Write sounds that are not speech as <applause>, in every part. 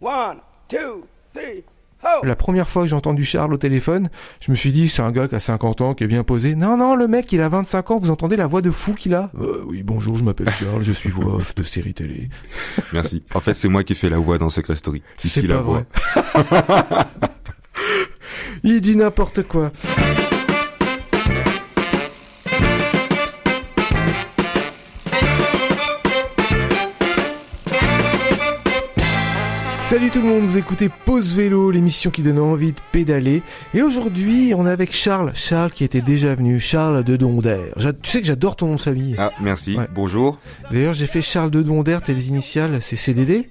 One, two, three, ho! La première fois que j'ai entendu Charles au téléphone, je me suis dit, c'est un gars qui a 50 ans, qui est bien posé. Non, non, le mec, il a 25 ans, vous entendez la voix de fou qu'il a? Euh, Oui, bonjour, je m'appelle Charles, je suis voix off de série télé. Merci. En fait, c'est moi qui fais la voix dans Secret Story. C'est Ici, pas la voix. vrai. <laughs> il dit n'importe quoi. Salut tout le monde, vous écoutez Pause Vélo, l'émission qui donne envie de pédaler. Et aujourd'hui, on est avec Charles. Charles qui était déjà venu, Charles de Donder. Tu sais que j'adore ton nom de famille. Ah, merci. Ouais. Bonjour. D'ailleurs, j'ai fait Charles de Donder, t'es les initiales, c'est CDD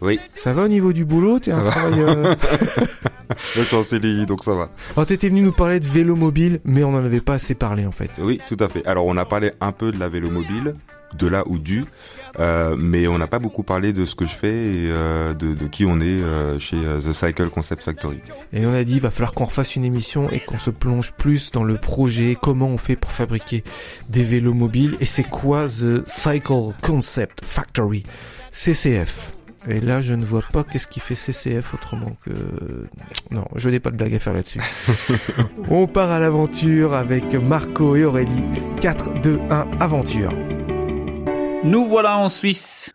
Oui. Ça va au niveau du boulot T'es un va. travailleur <laughs> je suis en CDI, donc ça va. Alors t'étais venu nous parler de vélo mobile, mais on en avait pas assez parlé en fait. Oui, tout à fait. Alors, on a parlé un peu de la vélo mobile, de là ou du, euh, mais on n'a pas beaucoup parlé de ce que je fais et euh, de, de qui on est euh, chez The Cycle Concept Factory. Et on a dit, il va falloir qu'on refasse une émission et qu'on se plonge plus dans le projet, comment on fait pour fabriquer des vélos mobiles et c'est quoi The Cycle Concept Factory, CCF. Et là, je ne vois pas qu'est-ce qui fait CCF autrement que... Non, je n'ai pas de blague à faire là-dessus. <laughs> on part à l'aventure avec Marco et Aurélie. 4, 2, 1, aventure. Nous voilà en Suisse.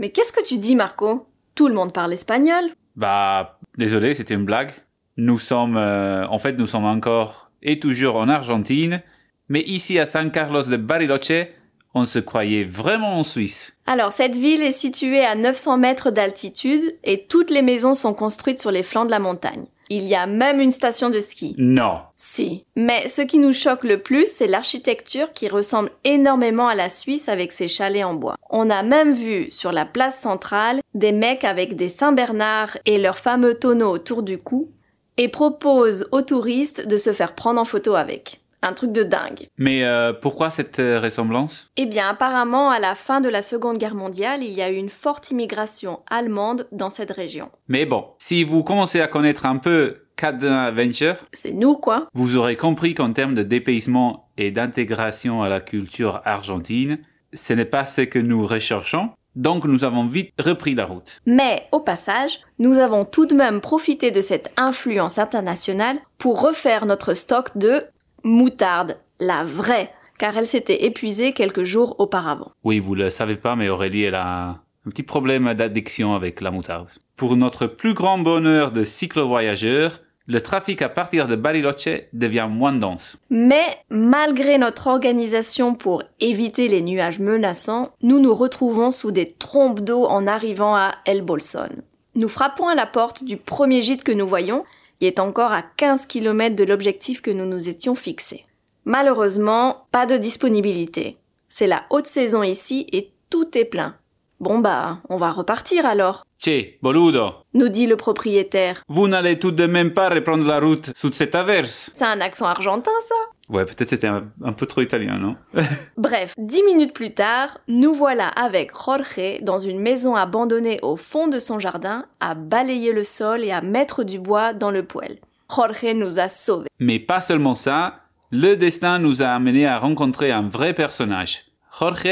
Mais qu'est-ce que tu dis, Marco? Tout le monde parle espagnol. Bah, désolé, c'était une blague. Nous sommes, euh, en fait, nous sommes encore et toujours en Argentine, mais ici à San Carlos de Bariloche, on se croyait vraiment en Suisse. Alors, cette ville est située à 900 mètres d'altitude et toutes les maisons sont construites sur les flancs de la montagne. Il y a même une station de ski. Non. Si. Mais ce qui nous choque le plus, c'est l'architecture qui ressemble énormément à la Suisse avec ses chalets en bois. On a même vu sur la place centrale des mecs avec des Saint-Bernard et leurs fameux tonneaux autour du cou et proposent aux touristes de se faire prendre en photo avec. Un truc de dingue. Mais euh, pourquoi cette euh, ressemblance? Eh bien, apparemment, à la fin de la Seconde Guerre mondiale, il y a eu une forte immigration allemande dans cette région. Mais bon, si vous commencez à connaître un peu Cadena Venture, C'est nous, quoi. vous aurez compris qu'en termes de dépaysement et d'intégration à la culture argentine, ce n'est pas ce que nous recherchons. Donc nous avons vite repris la route. Mais, au passage, nous avons tout de même profité de cette influence internationale pour refaire notre stock de moutarde, la vraie, car elle s'était épuisée quelques jours auparavant. Oui, vous le savez pas, mais Aurélie, elle a un petit problème d'addiction avec la moutarde. Pour notre plus grand bonheur de cyclo-voyageurs, le trafic à partir de Bariloche devient moins dense. Mais, malgré notre organisation pour éviter les nuages menaçants, nous nous retrouvons sous des trompes d'eau en arrivant à El Bolson. Nous frappons à la porte du premier gîte que nous voyons, qui est encore à 15 km de l'objectif que nous nous étions fixés. Malheureusement, pas de disponibilité. C'est la haute saison ici et tout est plein. Bon bah, on va repartir alors, Che, boludo, nous dit le propriétaire. vous n'allez tout de même pas reprendre la route sous cette averse. C'est un accent argentin ça? Ouais, peut-être c'était un, un peu trop italien, non? <laughs> Bref, dix minutes plus tard, nous voilà avec Jorge dans une maison abandonnée au fond de son jardin à balayer le sol et à mettre du bois dans le poêle. Jorge nous a sauvés. Mais pas seulement ça, le destin nous a amené à rencontrer un vrai personnage. Jorge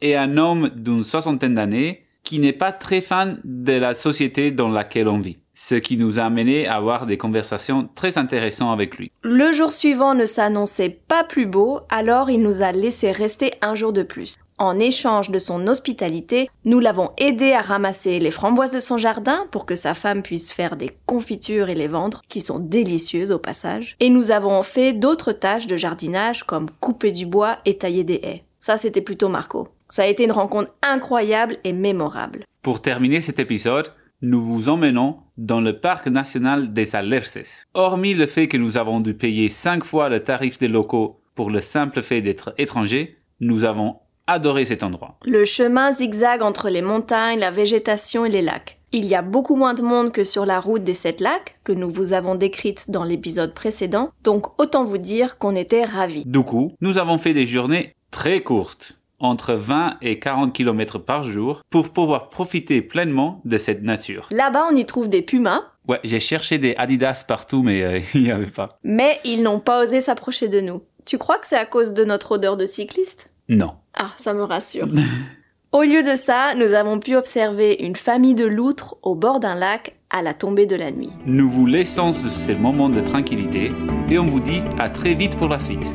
est un homme d'une soixantaine d'années qui n'est pas très fan de la société dans laquelle on vit. Ce qui nous a amené à avoir des conversations très intéressantes avec lui. Le jour suivant ne s'annonçait pas plus beau, alors il nous a laissé rester un jour de plus. En échange de son hospitalité, nous l'avons aidé à ramasser les framboises de son jardin pour que sa femme puisse faire des confitures et les vendre, qui sont délicieuses au passage. Et nous avons fait d'autres tâches de jardinage comme couper du bois et tailler des haies. Ça, c'était plutôt Marco. Ça a été une rencontre incroyable et mémorable. Pour terminer cet épisode, nous vous emmenons dans le parc national des Alerces. Hormis le fait que nous avons dû payer 5 fois le tarif des locaux pour le simple fait d'être étrangers, nous avons adoré cet endroit. Le chemin zigzague entre les montagnes, la végétation et les lacs. Il y a beaucoup moins de monde que sur la route des sept lacs, que nous vous avons décrite dans l'épisode précédent, donc autant vous dire qu'on était ravis. Du coup, nous avons fait des journées très courtes, entre 20 et 40 km par jour, pour pouvoir profiter pleinement de cette nature. Là-bas, on y trouve des pumas, Ouais, j'ai cherché des Adidas partout, mais euh, <laughs> il n'y avait pas. mais ils n'ont pas osé s'approcher de nous. Tu crois que c'est à cause de notre odeur de cycliste? Non. Ah, ça me rassure. <laughs> Au lieu de ça, nous avons pu observer une famille de loutres au bord d'un lac à la tombée de la nuit. Nous vous laissons sur ces moments de tranquillité et on vous dit à très vite pour la suite.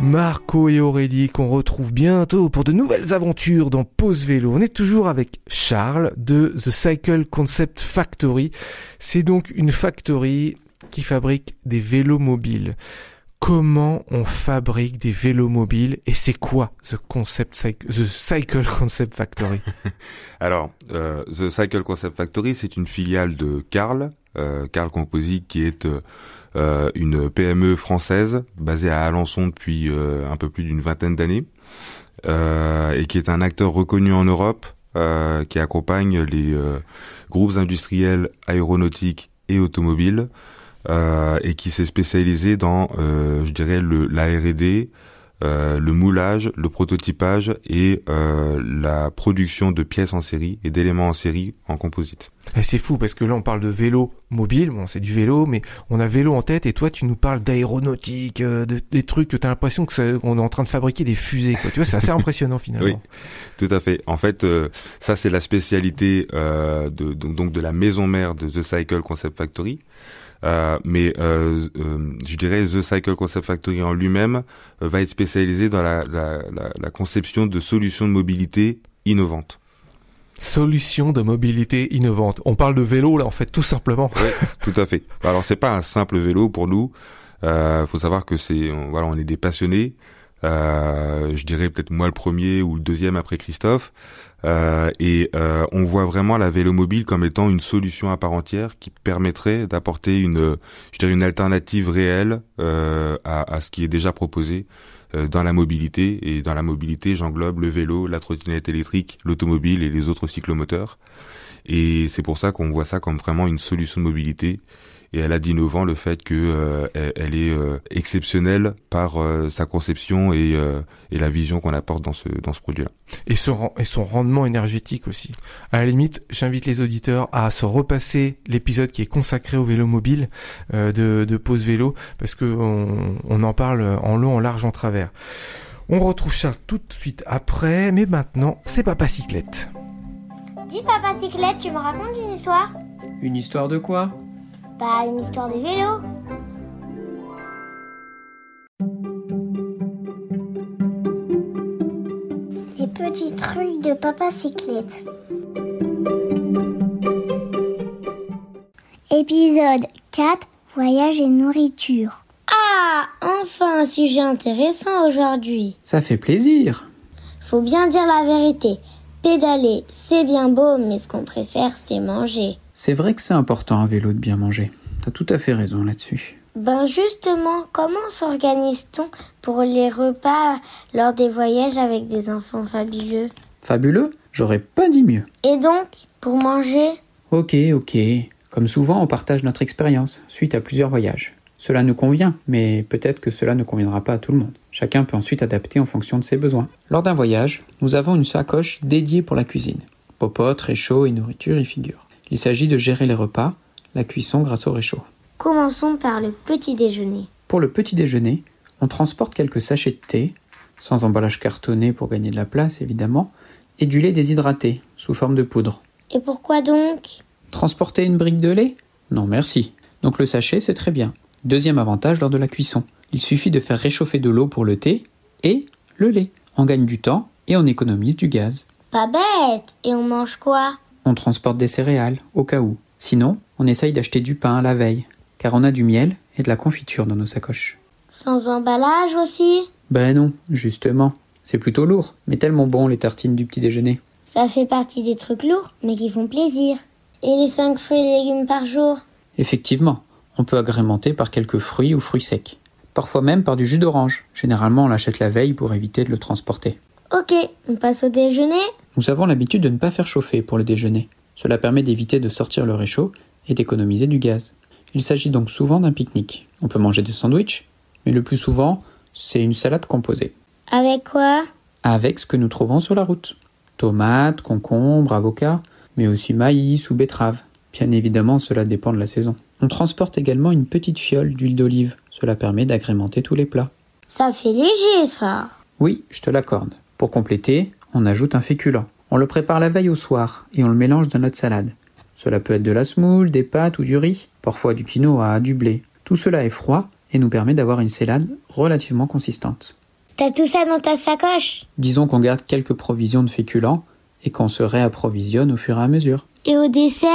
Marco et Aurélie qu'on retrouve bientôt pour de nouvelles aventures dans Pause Vélo. On est toujours avec Charles de The Cycle Concept Factory. C'est donc une factory qui fabrique des vélos mobiles. Comment on fabrique des vélos mobiles et c'est quoi The Cycle, Concept Factory? <laughs> Alors, euh, The Cycle Concept Factory, c'est une filiale de Carl, euh, Carl Composite, qui est euh, une PME française basée à Alençon depuis euh, un peu plus d'une vingtaine d'années euh, et qui est un acteur reconnu en Europe euh, qui accompagne les groupes industriels aéronautiques et automobiles euh, et qui s'est spécialisé dans, euh, je dirais, le, la R&D, euh, le moulage, le prototypage et euh, la production de pièces en série et d'éléments en série en composite. Et c'est fou parce que là on parle de vélo mobile, bon c'est du vélo, mais on a vélo en tête et toi tu nous parles d'aéronautique, euh, de, des trucs que t'as l'impression que ça, on est en train de fabriquer des fusées. Quoi. Tu vois, c'est assez <laughs> impressionnant finalement. Oui, tout à fait. En fait, euh, ça c'est la spécialité euh, de, donc, donc de la maison mère de The Cycle Concept Factory. Euh, mais euh, euh, je dirais The Cycle Concept Factory en lui-même va être spécialisé dans la, la, la, la, conception de solutions de mobilité innovantes. Solutions de mobilité innovantes. On parle de vélo là en fait tout simplement. Oui, tout à fait. Alors c'est pas un simple vélo pour nous. Il euh, faut savoir que c'est voilà on est des passionnés. Euh, je dirais peut-être moi le premier ou le deuxième après Christophe. Euh, et euh, on voit vraiment la vélomobile comme étant une solution à part entière qui permettrait d'apporter une, je dirais une alternative réelle à, à, ce qui est déjà proposé dans la mobilité. Et dans la mobilité, j'englobe le vélo, la trottinette électrique, l'automobile et les autres cyclomoteurs. Et c'est pour ça qu'on voit ça comme vraiment une solution de mobilité et elle a d'innovant le fait que euh, elle, elle, est euh, exceptionnelle par euh, sa conception et, euh, et la vision qu'on apporte dans ce dans ce produit-là. Et son et son rendement énergétique aussi. À la limite, j'invite les auditeurs à se repasser l'épisode qui est consacré au vélo mobile euh, de, de pause vélo parce que on, on en parle en long, en large, en travers. On retrouve Charles tout de suite après, mais maintenant c'est Papa Cyclette. Dis Papa Cyclette, tu me racontes une histoire? Une histoire de quoi? Bah une histoire de vélo. Les petits trucs de Papa Cyclette. Épisode 4 Voyage et nourriture. Ah, enfin un sujet intéressant aujourd'hui. Ça fait plaisir. Faut bien dire la vérité. Pédaler, c'est bien beau, mais ce qu'on préfère, c'est manger. C'est vrai que c'est important à vélo de bien manger. T'as tout à fait raison là-dessus. Ben justement, comment s'organise-t-on pour les repas lors des voyages avec des enfants fabuleux? Fabuleux? J'aurais pas dit mieux. Et donc, pour manger? Ok, ok. Comme souvent, on partage notre expérience suite à plusieurs voyages. Cela nous convient, mais peut-être que cela ne conviendra pas à tout le monde. Chacun peut ensuite adapter en fonction de ses besoins. Lors d'un voyage, nous avons une sacoche dédiée pour la cuisine. Popote, réchaud et nourriture y figurent. Il s'agit de gérer les repas, la cuisson grâce au réchaud. Commençons par le petit déjeuner. Pour le petit déjeuner, on transporte quelques sachets de thé, sans emballage cartonné pour gagner de la place évidemment, et du lait déshydraté, sous forme de poudre. Et pourquoi donc? Transporter une brique de lait? Non merci. Donc le sachet c'est très bien. Deuxième avantage lors de la cuisson. Il suffit de faire réchauffer de l'eau pour le thé et le lait. On gagne du temps et on économise du gaz. Pas bête Et on mange quoi? On transporte des céréales, au cas où. Sinon, on essaye d'acheter du pain à la veille, car on a du miel et de la confiture dans nos sacoches. Sans emballage aussi? Ben non, justement. C'est plutôt lourd, mais tellement bon les tartines du petit déjeuner. Ça fait partie des trucs lourds, mais qui font plaisir. Et les 5 fruits et légumes par jour? Effectivement, on peut agrémenter par quelques fruits ou fruits secs. Parfois même par du jus d'orange. Généralement, on l'achète la veille pour éviter de le transporter. Ok, on passe au déjeuner Nous avons l'habitude de ne pas faire chauffer pour le déjeuner. Cela permet d'éviter de sortir le réchaud et d'économiser du gaz. Il s'agit donc souvent d'un pique-nique. On peut manger des sandwichs, mais le plus souvent, c'est une salade composée. Avec quoi? Avec ce que nous trouvons sur la route. Tomates, concombres, avocats, mais aussi maïs ou betteraves. Bien évidemment, cela dépend de la saison. On transporte également une petite fiole d'huile d'olive. Cela permet d'agrémenter tous les plats. Ça fait léger, ça Oui, je te l'accorde. Pour compléter, on ajoute un féculent. On le prépare la veille au soir et on le mélange dans notre salade. Cela peut être de la semoule, des pâtes ou du riz, parfois du quinoa, du blé. Tout cela est froid et nous permet d'avoir une salade relativement consistante. T'as tout ça dans ta sacoche? Disons qu'on garde quelques provisions de féculents et qu'on se réapprovisionne au fur et à mesure. Et au dessert?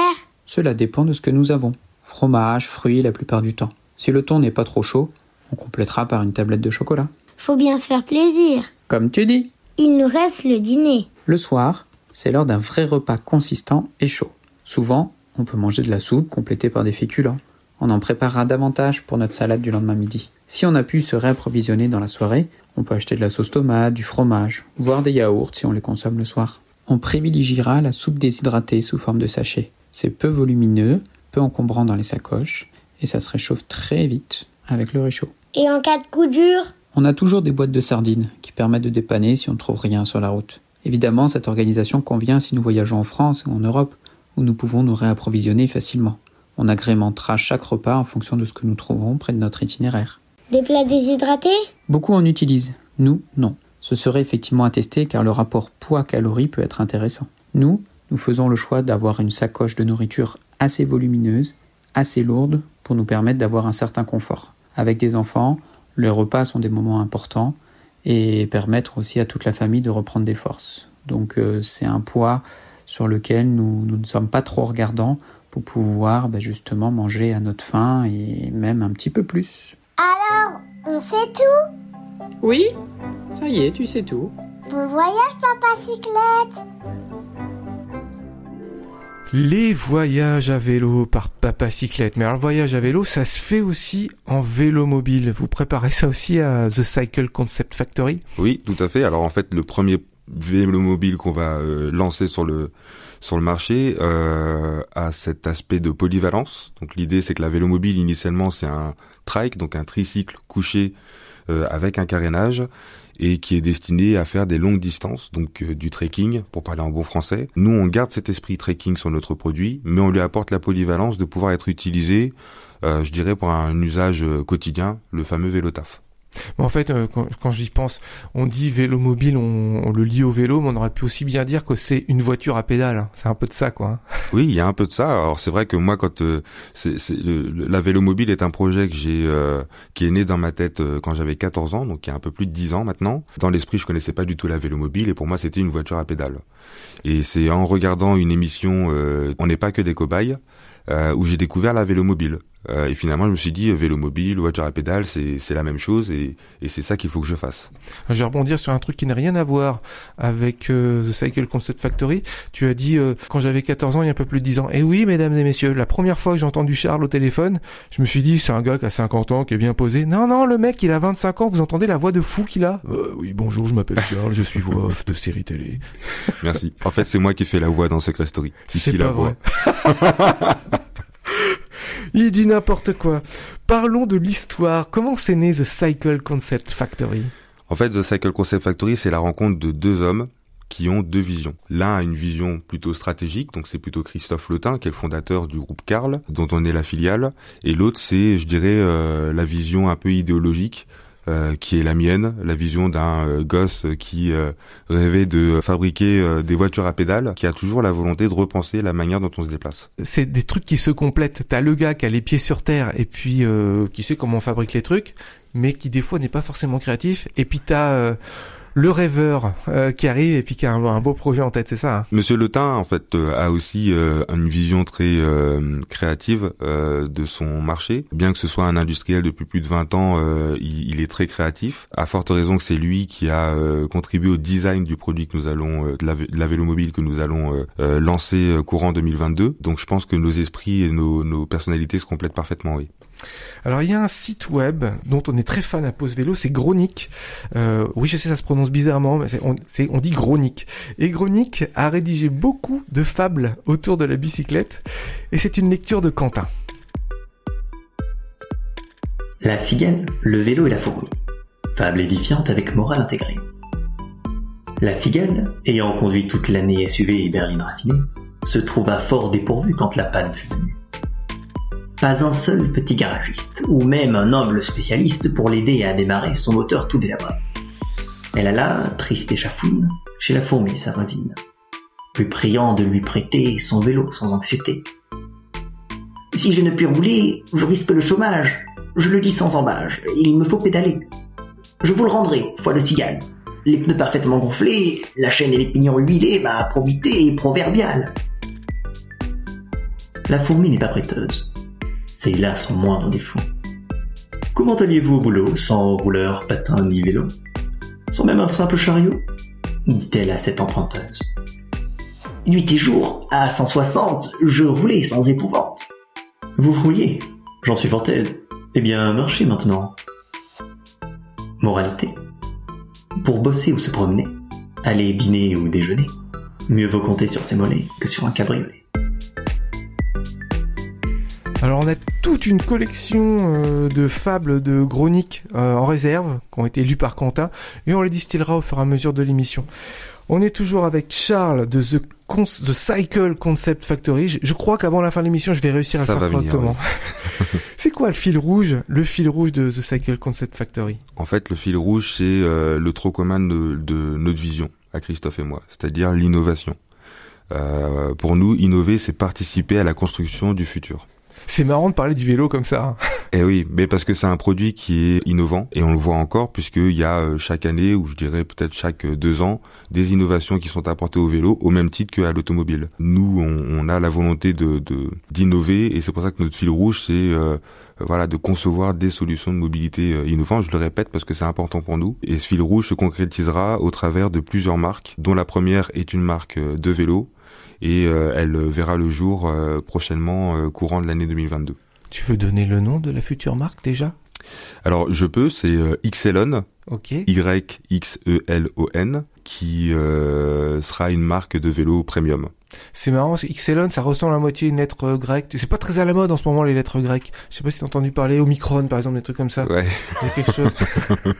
Cela dépend de ce que nous avons. Fromage, fruits la plupart du temps. Si le thon n'est pas trop chaud, on complétera par une tablette de chocolat. Faut bien se faire plaisir. Comme tu dis. Il nous reste le dîner. Le soir, c'est l'heure d'un vrai repas consistant et chaud. Souvent, on peut manger de la soupe complétée par des féculents. On en préparera davantage pour notre salade du lendemain midi. Si on a pu se réapprovisionner dans la soirée, on peut acheter de la sauce tomate, du fromage, voire des yaourts si on les consomme le soir. On privilégiera la soupe déshydratée sous forme de sachet. C'est peu volumineux, peu encombrant dans les sacoches, et ça se réchauffe très vite avec le réchaud. Et en cas de coup dur On a toujours des boîtes de sardines qui permettent de dépanner si on ne trouve rien sur la route. Évidemment, cette organisation convient si nous voyageons en France ou en Europe, où nous pouvons nous réapprovisionner facilement. On agrémentera chaque repas en fonction de ce que nous trouverons près de notre itinéraire. Des plats déshydratés? Beaucoup en utilisent. Nous, non. Ce serait effectivement à tester car le rapport poids-calorie peut être intéressant. Nous, nous faisons le choix d'avoir une sacoche de nourriture assez volumineuse, assez lourde, pour nous permettre d'avoir un certain confort. Avec des enfants, les repas sont des moments importants et permettre aussi à toute la famille de reprendre des forces. Donc euh, c'est un poids sur lequel nous, nous, ne sommes pas trop regardants pour pouvoir ben, justement manger à notre faim et même un petit peu plus. Alors, on sait tout? Oui, ça y est, tu sais tout. Bon voyage, papa cyclette Les voyages à vélo par Papa Cyclette. Mais alors le voyage à vélo, ça se fait aussi en vélo mobile. Vous préparez ça aussi à The Cycle Concept Factory? Oui, tout à fait. Alors en fait, le premier vélo mobile qu'on va euh, lancer sur le sur le marché euh, a cet aspect de polyvalence. Donc l'idée c'est que la vélo mobile initialement c'est un trike, donc un tricycle couché euh, avec un carénage et qui est destiné à faire des longues distances, donc euh, du trekking pour parler en bon français. Nous on garde cet esprit trekking sur notre produit, mais on lui apporte la polyvalence de pouvoir être utilisé, euh, je dirais pour un usage quotidien, le fameux vélo taf. En fait, euh, quand, j'y pense, on dit vélo mobile, on, on, le lie au vélo, mais on aurait pu aussi bien dire que c'est une voiture à pédale. Hein. C'est un peu de ça, quoi. <laughs> Oui, il y a un peu de ça. Alors c'est vrai que moi, quand euh, la vélo mobile est un projet que j'ai, euh, qui est né dans ma tête euh, quand j'avais 14 ans, donc il y a un peu plus de 10 ans maintenant. Dans l'esprit, je connaissais pas du tout la vélo mobile, et pour moi, c'était une voiture à pédale. Et c'est en regardant une émission, euh, on n'est pas que des cobayes, où j'ai découvert la vélo mobile. Euh, et finalement, je me suis dit, vélo mobile, voiture à pédale, c'est, c'est la même chose et, et c'est ça qu'il faut que je fasse. Je vais rebondir sur un truc qui n'a rien à voir avec euh, The Cycle Concept Factory. Tu as dit, euh, quand j'avais 14 ans, il y a un peu plus de 10 ans. Et oui, mesdames et messieurs, la première fois que j'ai entendu Charles au téléphone, je me suis dit, c'est un gars qui a 50 ans, qui est bien posé. Non, non, le mec, il a 25 ans, vous entendez la voix de fou qu'il a? Oui, bonjour, je m'appelle Charles, je suis voix off de série télé. Merci. En fait, c'est moi qui fais la voix dans Secret Story. Ici, c'est la voix. <laughs> Il dit n'importe quoi. Parlons de l'histoire. Comment s'est né The Cycle Concept Factory? En fait, The Cycle Concept Factory, c'est la rencontre de deux hommes qui ont deux visions. L'un a une vision plutôt stratégique, donc c'est plutôt Christophe Lotin, qui est le fondateur du groupe Carl, dont on est la filiale, et l'autre c'est, je dirais, euh, la vision un peu idéologique, euh, qui est la mienne, la vision d'un euh, gosse qui euh, rêvait de fabriquer euh, des voitures à pédales, qui a toujours la volonté de repenser la manière dont on se déplace. C'est des trucs qui se complètent. T'as le gars qui a les pieds sur terre et puis qui sait comment on fabrique les trucs, mais qui des fois n'est pas forcément créatif. Et puis t'as le rêveur euh, qui arrive et puis qui a un, beau projet en tête, c'est ça hein? Monsieur Letin, en fait, euh, a aussi euh, une vision très euh, créative euh, de son marché. Bien que ce soit un industriel depuis plus de 20 ans, euh, il, il, est très créatif. À forte raison que c'est lui qui a contribué au design du produit que nous allons, de la, de la vélomobile que nous allons lancer courant 2022. Donc je pense que nos esprits et nos, nos personnalités se complètent parfaitement, oui. Alors il y a un site web dont on est très fan à Pause Vélo, c'est Gronic. Euh, oui, je sais, ça se prononce bizarrement, mais on, dit Gronic. Et Gronic a rédigé beaucoup de fables autour de la bicyclette, et c'est une lecture de Quentin. La cigale, le vélo et la fourmi. Fable édifiante avec morale intégrée. La cigale, ayant conduit toute l'année SUV et berline raffinée, se trouva fort dépourvue quand la panne fut venue pas un seul petit garagiste, ou même un noble spécialiste pour l'aider à démarrer son moteur tout délabré. Elle alla, triste et chafouine, chez la fourmi, sa voisine, lui priant de lui prêter son vélo sans anxiété. Si je ne puis rouler, je risque le chômage. Je le dis sans embâge, il me faut pédaler. Je vous le rendrai, foi de cigale. Les pneus parfaitement gonflés, la chaîne et les pignons huilés, ma probité est proverbiale. La fourmi n'est pas prêteuse. C'est là son moindre défaut. Comment alliez-vous au boulot sans rouleur, patin ni vélo? Sans même un simple chariot? dit-elle à cette emprunteuse. Nuit et jour, à 160, je roulais sans épouvante. Vous rouliez? J'en suis fort aise. Eh bien, marchez maintenant. Moralité. Pour bosser ou se promener, aller dîner ou déjeuner, mieux vaut compter sur ses mollets que sur un cabriolet. Alors on a toute une collection euh, de fables de chroniques euh, en réserve qui ont été lues par Quentin et on les distillera au fur et à mesure de l'émission. On est toujours avec Charles de The, The Cycle Concept Factory. Je, je crois qu'avant la fin de l'émission, je vais réussir à Ça le faire correctement. <laughs> <laughs> c'est quoi le fil rouge Le fil rouge de The Cycle Concept Factory? En fait, le fil rouge, c'est euh, le trop commun de, de notre vision, à Christophe et moi, c'est-à-dire l'innovation. Euh, pour nous, innover, c'est participer à la construction du futur. C'est marrant de parler du vélo comme ça. Eh oui, mais parce que c'est un produit qui est innovant et on le voit encore puisqu'il y a euh, chaque année ou je dirais peut-être chaque euh, deux ans des innovations qui sont apportées au vélo au même titre qu'à l'automobile. Nous, on, a la volonté de d'innover et c'est pour ça que notre fil rouge c'est euh, voilà de concevoir des solutions de mobilité euh, innovantes. Je le répète parce que c'est important pour nous et ce fil rouge se concrétisera au travers de plusieurs marques dont la première est une marque euh, de vélo et euh, elle verra le jour euh, prochainement euh, courant de l'année 2022. Tu veux donner le nom de la future marque déjà? Alors je peux, c'est euh, Xelon, Ok. Y-X-E-L-O-N, qui euh, sera une marque de vélo premium. C'est marrant, Xelon, ça ressemble à moitié une lettre euh, grecque. C'est pas très à la mode en ce moment les lettres grecques. Je sais pas si t'as entendu parler Omicron par exemple, des trucs comme ça. Ouais. Il y a quelque chose. <laughs>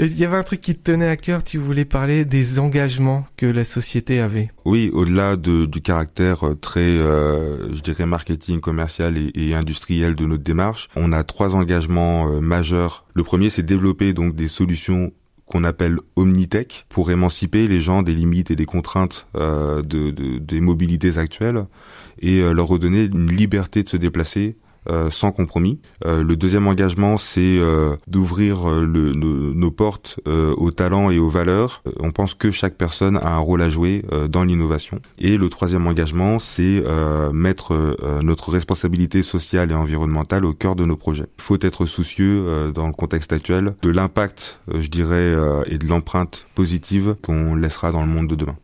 Il y avait un truc qui te tenait à cœur, tu voulais parler des engagements que la société avait. Oui, au-delà de, du caractère euh, très, euh, je dirais, marketing, commercial et, et industriel de notre démarche, on a trois engagements euh, majeurs. Le premier, c'est développer donc des solutions qu'on appelle omnitech pour émanciper les gens des limites et des contraintes euh, de, de- des mobilités actuelles et euh, leur redonner une liberté de se déplacer sans compromis. Euh, le deuxième engagement, c'est euh, d'ouvrir euh, le- nos, portes euh, aux talents et aux valeurs. Euh, on pense que chaque personne a un rôle à jouer euh, dans l'innovation. Et le troisième engagement, c'est euh, mettre euh, notre responsabilité sociale et environnementale au cœur de nos projets. Il faut être soucieux euh, dans le contexte actuel de l'impact, euh, je dirais, euh, et de l'empreinte positive qu'on laissera dans le monde de demain.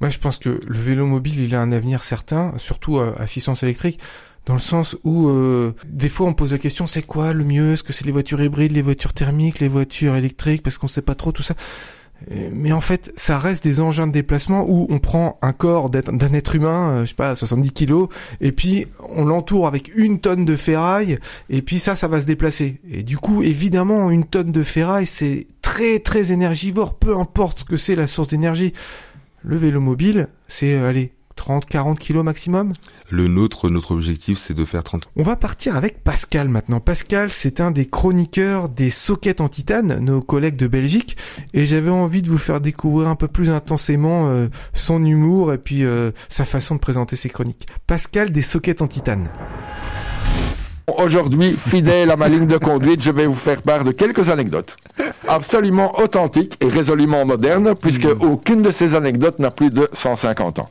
Moi, je pense que le vélo mobile, il a un avenir certain, surtout à assistance électrique, dans le sens où euh, des fois on pose la question, c'est quoi le mieux? Est-ce que c'est les voitures hybrides, les voitures thermiques, les voitures électriques? Parce qu'on sait pas trop tout ça. Euh, Mais en fait, ça reste des engins de déplacement où on prend un corps d'un être humain, euh, je sais pas, 70 kilos, et puis on l'entoure avec une tonne de ferraille, et puis ça, ça va se déplacer. Et du coup, évidemment, une tonne de ferraille, c'est très très énergivore, peu importe ce que c'est la source d'énergie. Le vélo mobile, c'est, euh, allez, 30, 40 kilos maximum? Le nôtre, notre objectif, c'est de faire 30 On va partir avec Pascal maintenant. Pascal, c'est un des chroniqueurs des sockets en titane, nos collègues de Belgique, et j'avais envie de vous faire découvrir un peu plus intensément euh, son humour et puis euh, sa façon de présenter ses chroniques. Pascal des sockets en titane. Aujourd'hui, fidèle à ma ligne de conduite, je vais vous faire part de quelques anecdotes. Absolument authentiques et résolument modernes, puisque aucune de ces anecdotes n'a plus de 150 ans.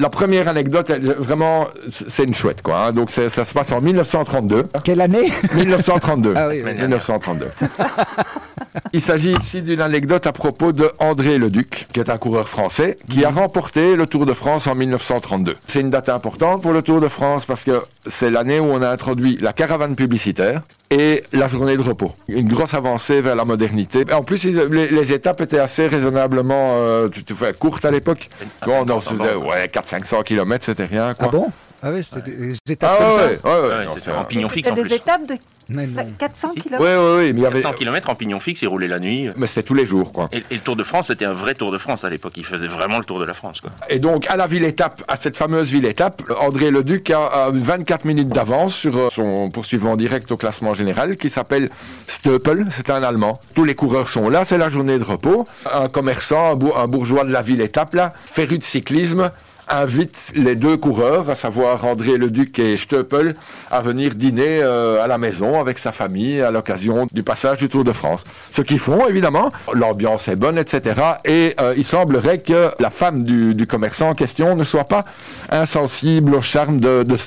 La première anecdote, elle, vraiment, c'est une chouette, quoi. hein. Donc, ça se passe en 1932. Quelle année? 1932. <laughs> Ah oui, oui. 1932. <laughs> Il s'agit ici d'une anecdote à propos de André Leduc, qui est un coureur français, qui a remporté le Tour de France en 1932. C'est une date importante pour le Tour de France parce que c'est l'année où on a introduit la caravane publicitaire et la journée de repos. Une grosse avancée vers la modernité. Et en plus, les, les étapes étaient assez raisonnablement euh, tu, tu fais, courtes à l'époque. Bon, on en faisait ouais, 400-500 km, c'était rien. Quoi. Ah bon? Ah ouais, c'était des étapes Ah comme ouais, ça ouais, ouais, c'était c'est en pignon fixe en plus. des étapes de Mais non. 400 Si. km. Oui, oui, oui, mais il y avait. 400 km en pignon fixe, il roulait la nuit. Mais c'était tous les jours, quoi. Et, et le Tour de France, c'était un vrai Tour de France à l'époque. Il faisait vraiment le Tour de la France. Quoi. Et donc, à la ville-étape, à cette fameuse ville-étape, André Leduc a, a 24 minutes d'avance sur euh, son poursuivant direct au classement général qui s'appelle Steupel, c'est un Allemand. Tous les coureurs sont là, c'est la journée de repos. Un commerçant, un bourgeois de la ville-étape, là, féru de cyclisme, invite les deux coureurs, à savoir André Leduc et Steupel, à venir dîner euh, à la maison avec sa famille à l'occasion du passage du Tour de France. Ce qu'ils font, évidemment, l'ambiance est bonne, etc. Et euh, il semblerait que la femme du, du commerçant en question ne soit pas insensible au charme de, de.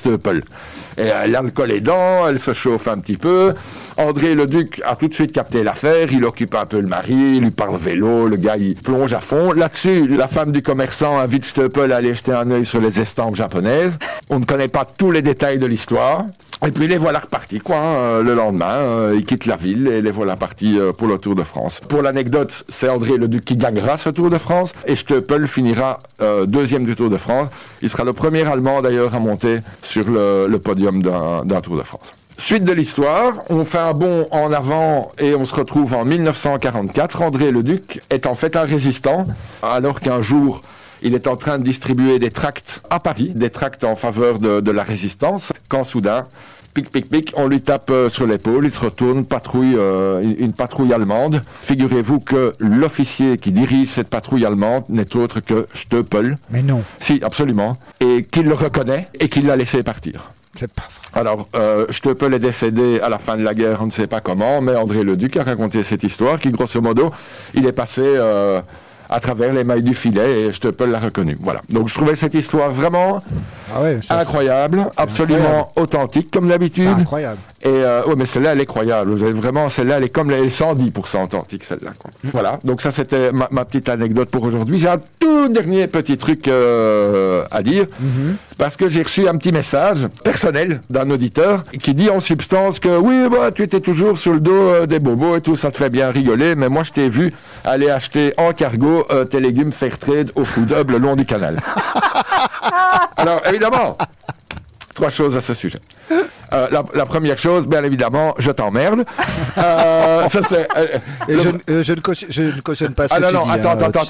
Et euh, l'alcool est dents, elle se chauffe un petit peu. André Leduc a tout de suite capté l'affaire, il occupe un peu le mari, il lui parle vélo, le gars il plonge à fond. Là-dessus, la femme du commerçant invite Steupel à aller jeter un œil sur les estampes japonaises. On ne connaît pas tous les détails de l'histoire. Et puis les voilà repartis, quoi. hein, le lendemain, euh, ils quittent la ville et les voilà partis euh, pour le Tour de France. Pour l'anecdote, c'est André Leduc qui gagnera ce Tour de France et Steupel finira euh, deuxième du Tour de France. Il sera le premier Allemand d'ailleurs à monter sur le, podium d'un Tour de France. Suite de l'histoire, on fait un bond en avant et on se retrouve en 1944. André Leduc est en fait un résistant, alors qu'un jour, il est en train de distribuer des tracts à Paris, des tracts en faveur de, de la résistance, quand soudain, pic, pic, pic, on lui tape euh, sur l'épaule, il se retourne, patrouille, euh, une, une patrouille allemande. Figurez-vous que l'officier qui dirige cette patrouille allemande n'est autre que Steupel. Mais non, Si, absolument. Et qu'il le reconnaît et qu'il l'a laissé partir. c'est pas vrai. Alors, euh, Steupel est décédé à la fin de la guerre, on ne sait pas comment, mais André Leduc a raconté cette histoire qui, grosso modo, il est passé euh, à travers les mailles du filet et Steupel l'a reconnu. Voilà. Donc, je trouvais cette histoire vraiment Ah ouais, ça, incroyable, absolument incroyable. authentique, comme d'habitude. incroyable. Et euh, ouais, mais celle-là, elle est croyable. Vous avez vraiment, celle-là, elle est comme les 110% authentique, celle-là. quoi. Voilà. Donc ça, c'était ma, ma petite anecdote pour aujourd'hui. J'ai un tout dernier petit truc euh, à dire parce que j'ai reçu un petit message personnel d'un auditeur qui dit en substance que oui, bah, tu étais toujours sur le dos euh, des bobos et tout, ça te fait bien rigoler, mais moi, je t'ai vu aller acheter en cargo tes légumes Fairtrade au Food Hub le long du canal. <laughs> Alors, évidemment, trois choses à ce sujet. Euh, la, la première chose, bien évidemment, je t'emmerde. Euh, ça c'est. euh, <laughs> Et le- je, ne- je ne cautionne, je ne cautionne pas ce ah que non, tu non, dis. attends, hein. attends, attends.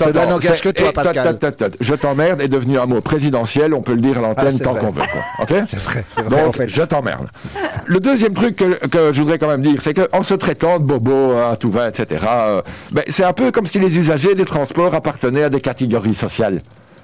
c'est- que toi, et- Pascal. tot, tot. Je t'emmerde est devenu un mot présidentiel, on peut le dire à l'antenne Ah, tant qu'on veut. Quoi. Ok C'est vrai, Donc, en fait. je t'emmerde. Le deuxième truc que, que je voudrais quand même dire, c'est qu'en se traitant de bobo à tout va, etc., euh, ben, c'est un peu comme si les usagers des transports appartenaient à des catégories sociales.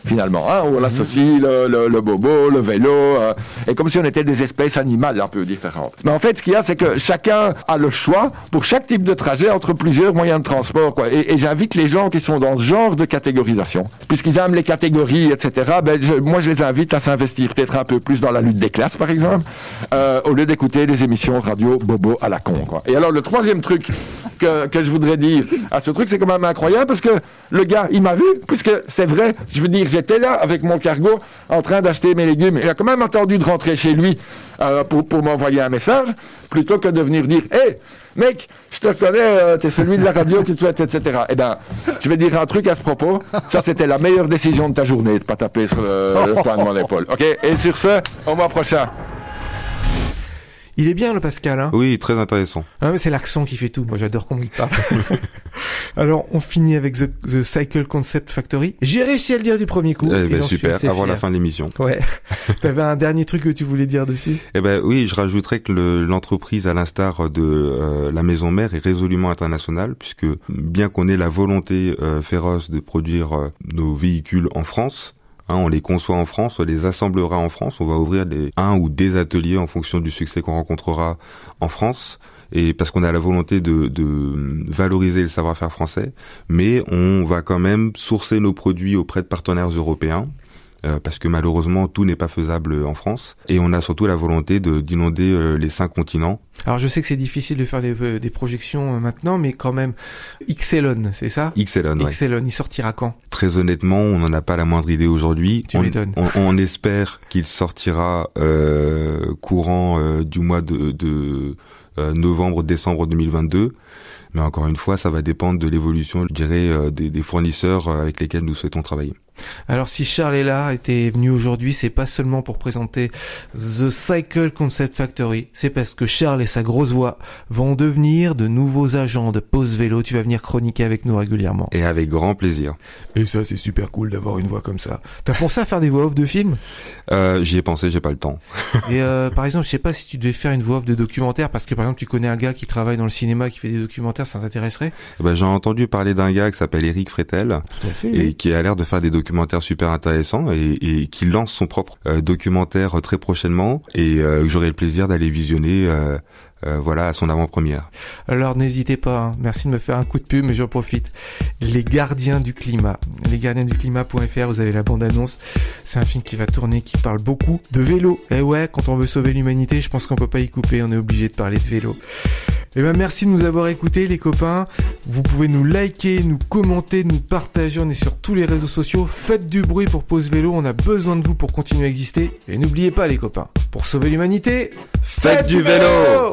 Finalement, hein, on associe le, le- bobo, le vélo, euh, et comme si on était des espèces animales un peu différentes. Mais en fait, ce qu'il y a, c'est que chacun a le choix pour chaque type de trajet entre plusieurs moyens de transport. Quoi. Et, j'invite les gens qui sont dans ce genre de catégorisation, puisqu'ils aiment les catégories, etc. Ben, moi, je les invite à s'investir peut-être un peu plus dans la lutte des classes, par exemple, euh, au lieu d'écouter des émissions radio bobo à la con. Quoi. Et alors, le troisième truc que, que je voudrais dire à ce truc, c'est quand même incroyable parce que le gars, il m'a vu, puisque c'est vrai, je veux dire, j'étais là avec mon cargo en train d'acheter mes légumes. Il a quand même attendu de rentrer chez lui euh, pour, pour m'envoyer un message, plutôt que de venir dire Hé, mec, je te connais, euh, t'es celui de la radio qui te souhaite, etc. Eh ben, je vais dire un truc à ce propos. Ça, c'était la meilleure décision de ta journée, de pas taper sur le, le de mon épaule. Ok? Et sur ce, au mois prochain. Il est bien le Pascal, hein Oui, très intéressant. Ah, mais c'est l'accent qui fait tout. Moi, j'adore comment il parle. <laughs> Alors, on finit avec The, The Cycle Concept Factory. J'ai réussi à le dire du premier coup. Eh ben, super, avant la fin de l'émission. Ouais. <laughs> T'avais un dernier truc que tu voulais dire dessus? Eh ben oui, je rajouterais que le- l'entreprise, à l'instar de euh, la maison mère, est résolument internationale, puisque bien qu'on ait la volonté euh, féroce de produire euh, nos véhicules en France, hein, on les conçoit en France, on les assemblera en France, on va ouvrir des, un ou des ateliers en fonction du succès qu'on rencontrera en France. Et parce qu'on a la volonté de, de valoriser le savoir-faire français, mais on va quand même sourcer nos produits auprès de partenaires européens, euh, parce que malheureusement tout n'est pas faisable en France et on a surtout la volonté de d'inonder euh, les cinq continents. Alors, je sais que c'est difficile de faire les, euh, des projections euh, maintenant, mais quand même, Xelon, c'est ça? Xelon, ouais. Xelon, il sortira quand? Très honnêtement, on n'en a pas la moindre idée aujourd'hui. Tu on, m'étonnes. on, on espère qu'il sortira euh, courant euh, du mois de, de euh, novembre-décembre 2022. Mais encore une fois, ça va dépendre de l'évolution, je dirais, euh, des, des fournisseurs euh, avec lesquels nous souhaitons travailler. Alors si Charles est là, était venu aujourd'hui, c'est pas seulement pour présenter The Cycle Concept Factory, c'est parce que Charles et sa grosse voix vont devenir de nouveaux agents de pause vélo. Tu vas venir chroniquer avec nous régulièrement. Et avec grand plaisir. Et ça, c'est super cool d'avoir une voix comme ça. T'as pensé à faire des voix off de films? Euh, J'y ai pensé, j'ai pas le temps. <laughs> Et euh, par exemple, je sais pas si tu devais faire une voix off de documentaire, parce que par exemple, tu connais un gars qui travaille dans le cinéma, qui fait des documentaires, ça t'intéresserait? Eh ben, J'ai entendu parler d'un gars qui s'appelle Eric Fretel, Tout à fait. et oui. qui a l'air de faire des documentaires super intéressants, et, qui lance son propre euh, documentaire euh, très prochainement, et euh, que j'aurai le plaisir d'aller visionner. euh, euh, voilà, à son avant-première. Alors n'hésitez pas, hein. merci de me faire un coup de pub, mais j'en profite. Les Gardiens du Climat. Les Gardiens du Climat.fr, vous avez la bande-annonce. C'est un film qui va tourner, qui parle beaucoup de vélo. Et ouais, quand on veut sauver l'humanité, je pense qu'on peut pas y couper, on est obligé de parler de vélo. Eh ben merci de nous avoir écoutés les copains. Vous pouvez nous liker, nous commenter, nous partager. On est sur tous les réseaux sociaux. Faites du bruit pour Pause Vélo. On a besoin de vous pour continuer à exister. Et n'oubliez pas les copains, pour sauver l'humanité, Faites du vélo